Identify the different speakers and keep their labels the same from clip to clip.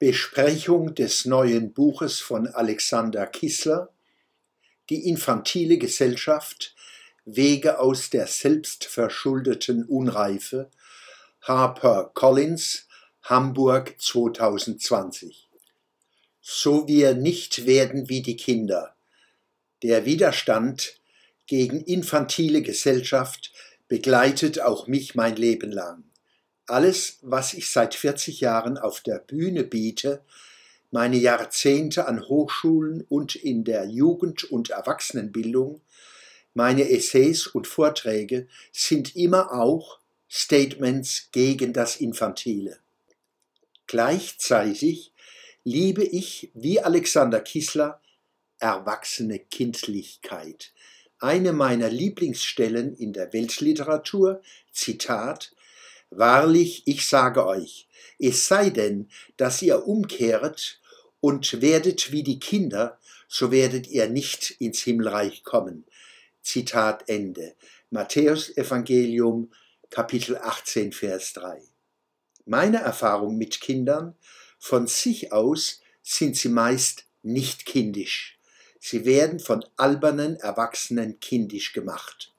Speaker 1: Besprechung des neuen Buches von Alexander Kissler Die infantile Gesellschaft Wege aus der selbstverschuldeten Unreife Harper Collins Hamburg 2020 So wir nicht werden wie die Kinder. Der Widerstand gegen infantile Gesellschaft begleitet auch mich mein Leben lang. Alles, was ich seit 40 Jahren auf der Bühne biete, meine Jahrzehnte an Hochschulen und in der Jugend- und Erwachsenenbildung, meine Essays und Vorträge sind immer auch Statements gegen das Infantile. Gleichzeitig liebe ich, wie Alexander Kissler, erwachsene Kindlichkeit. Eine meiner Lieblingsstellen in der Weltliteratur, Zitat, Wahrlich, ich sage euch, es sei denn, dass ihr umkehret und werdet wie die Kinder, so werdet ihr nicht ins Himmelreich kommen. Zitat Ende. Matthäus Evangelium Kapitel 18 Vers 3. Meine Erfahrung mit Kindern von sich aus sind sie meist nicht kindisch. Sie werden von albernen Erwachsenen kindisch gemacht.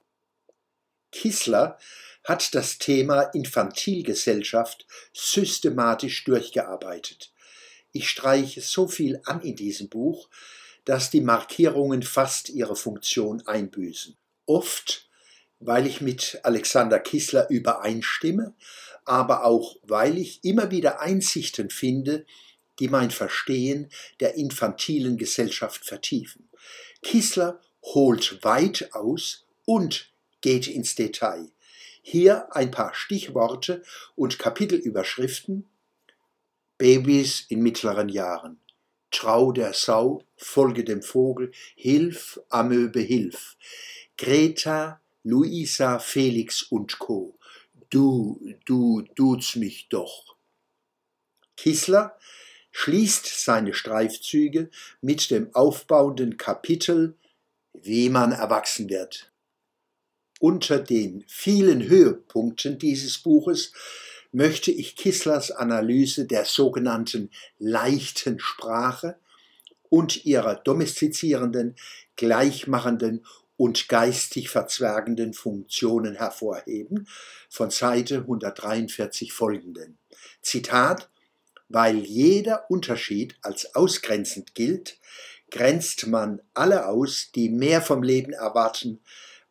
Speaker 1: Kissler hat das Thema Infantilgesellschaft systematisch durchgearbeitet. Ich streiche so viel an in diesem Buch, dass die Markierungen fast ihre Funktion einbüßen. Oft, weil ich mit Alexander Kissler übereinstimme, aber auch weil ich immer wieder Einsichten finde, die mein Verstehen der infantilen Gesellschaft vertiefen. Kissler holt weit aus und geht ins Detail. Hier ein paar Stichworte und Kapitelüberschriften. Babys in mittleren Jahren. Trau der Sau, folge dem Vogel, Hilf, Amöbe, Hilf. Greta, Luisa, Felix und Co. Du, du, duzt mich doch. Kissler schließt seine Streifzüge mit dem aufbauenden Kapitel Wie man erwachsen wird. Unter den vielen Höhepunkten dieses Buches möchte ich Kisslers Analyse der sogenannten leichten Sprache und ihrer domestizierenden, gleichmachenden und geistig verzwergenden Funktionen hervorheben, von Seite 143 folgenden. Zitat Weil jeder Unterschied als ausgrenzend gilt, grenzt man alle aus, die mehr vom Leben erwarten,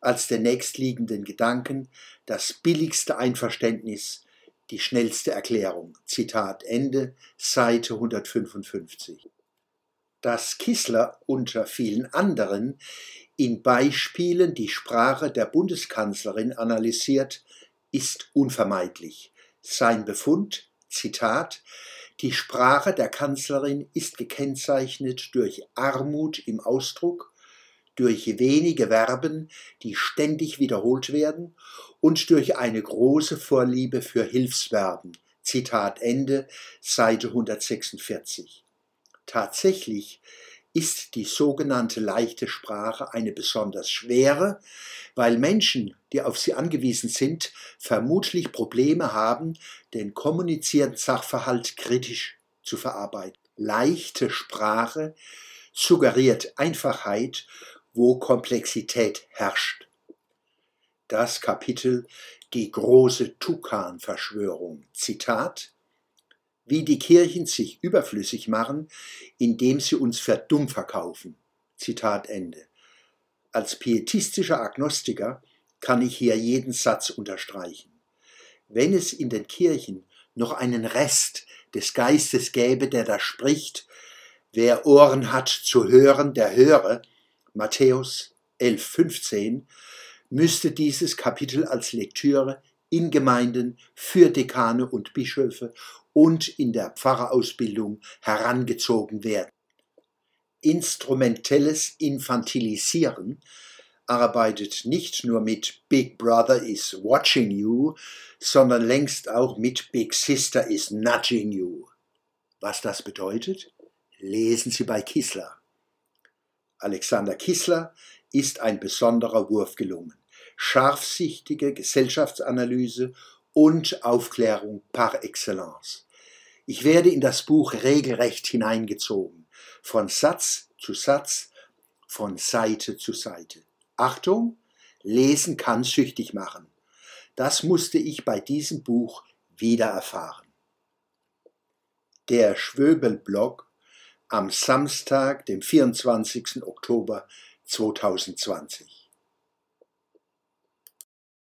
Speaker 1: als der nächstliegenden Gedanken, das billigste Einverständnis, die schnellste Erklärung. Zitat Ende, Seite 155. Dass Kissler unter vielen anderen in Beispielen die Sprache der Bundeskanzlerin analysiert, ist unvermeidlich. Sein Befund, Zitat, die Sprache der Kanzlerin ist gekennzeichnet durch Armut im Ausdruck, durch wenige Verben, die ständig wiederholt werden, und durch eine große Vorliebe für Hilfsverben. Zitat Ende, Seite 146. Tatsächlich ist die sogenannte leichte Sprache eine besonders schwere, weil Menschen, die auf sie angewiesen sind, vermutlich Probleme haben, den kommunizierten Sachverhalt kritisch zu verarbeiten. Leichte Sprache suggeriert Einfachheit wo Komplexität herrscht. Das Kapitel Die große Tukan-Verschwörung. Zitat Wie die Kirchen sich überflüssig machen, indem sie uns für dumm verkaufen. Zitat Ende. Als pietistischer Agnostiker kann ich hier jeden Satz unterstreichen. Wenn es in den Kirchen noch einen Rest des Geistes gäbe, der da spricht, wer Ohren hat zu hören, der höre, Matthäus 11,15 müsste dieses Kapitel als Lektüre in Gemeinden für Dekane und Bischöfe und in der Pfarrerausbildung herangezogen werden. Instrumentelles Infantilisieren arbeitet nicht nur mit Big Brother is watching you, sondern längst auch mit Big Sister is nudging you. Was das bedeutet, lesen Sie bei Kissler. Alexander Kissler ist ein besonderer Wurf gelungen. Scharfsichtige Gesellschaftsanalyse und Aufklärung par excellence. Ich werde in das Buch regelrecht hineingezogen, von Satz zu Satz, von Seite zu Seite. Achtung, lesen kann süchtig machen. Das musste ich bei diesem Buch wieder erfahren. Der Schwöbel-Blog am Samstag, dem 24. Oktober 2020.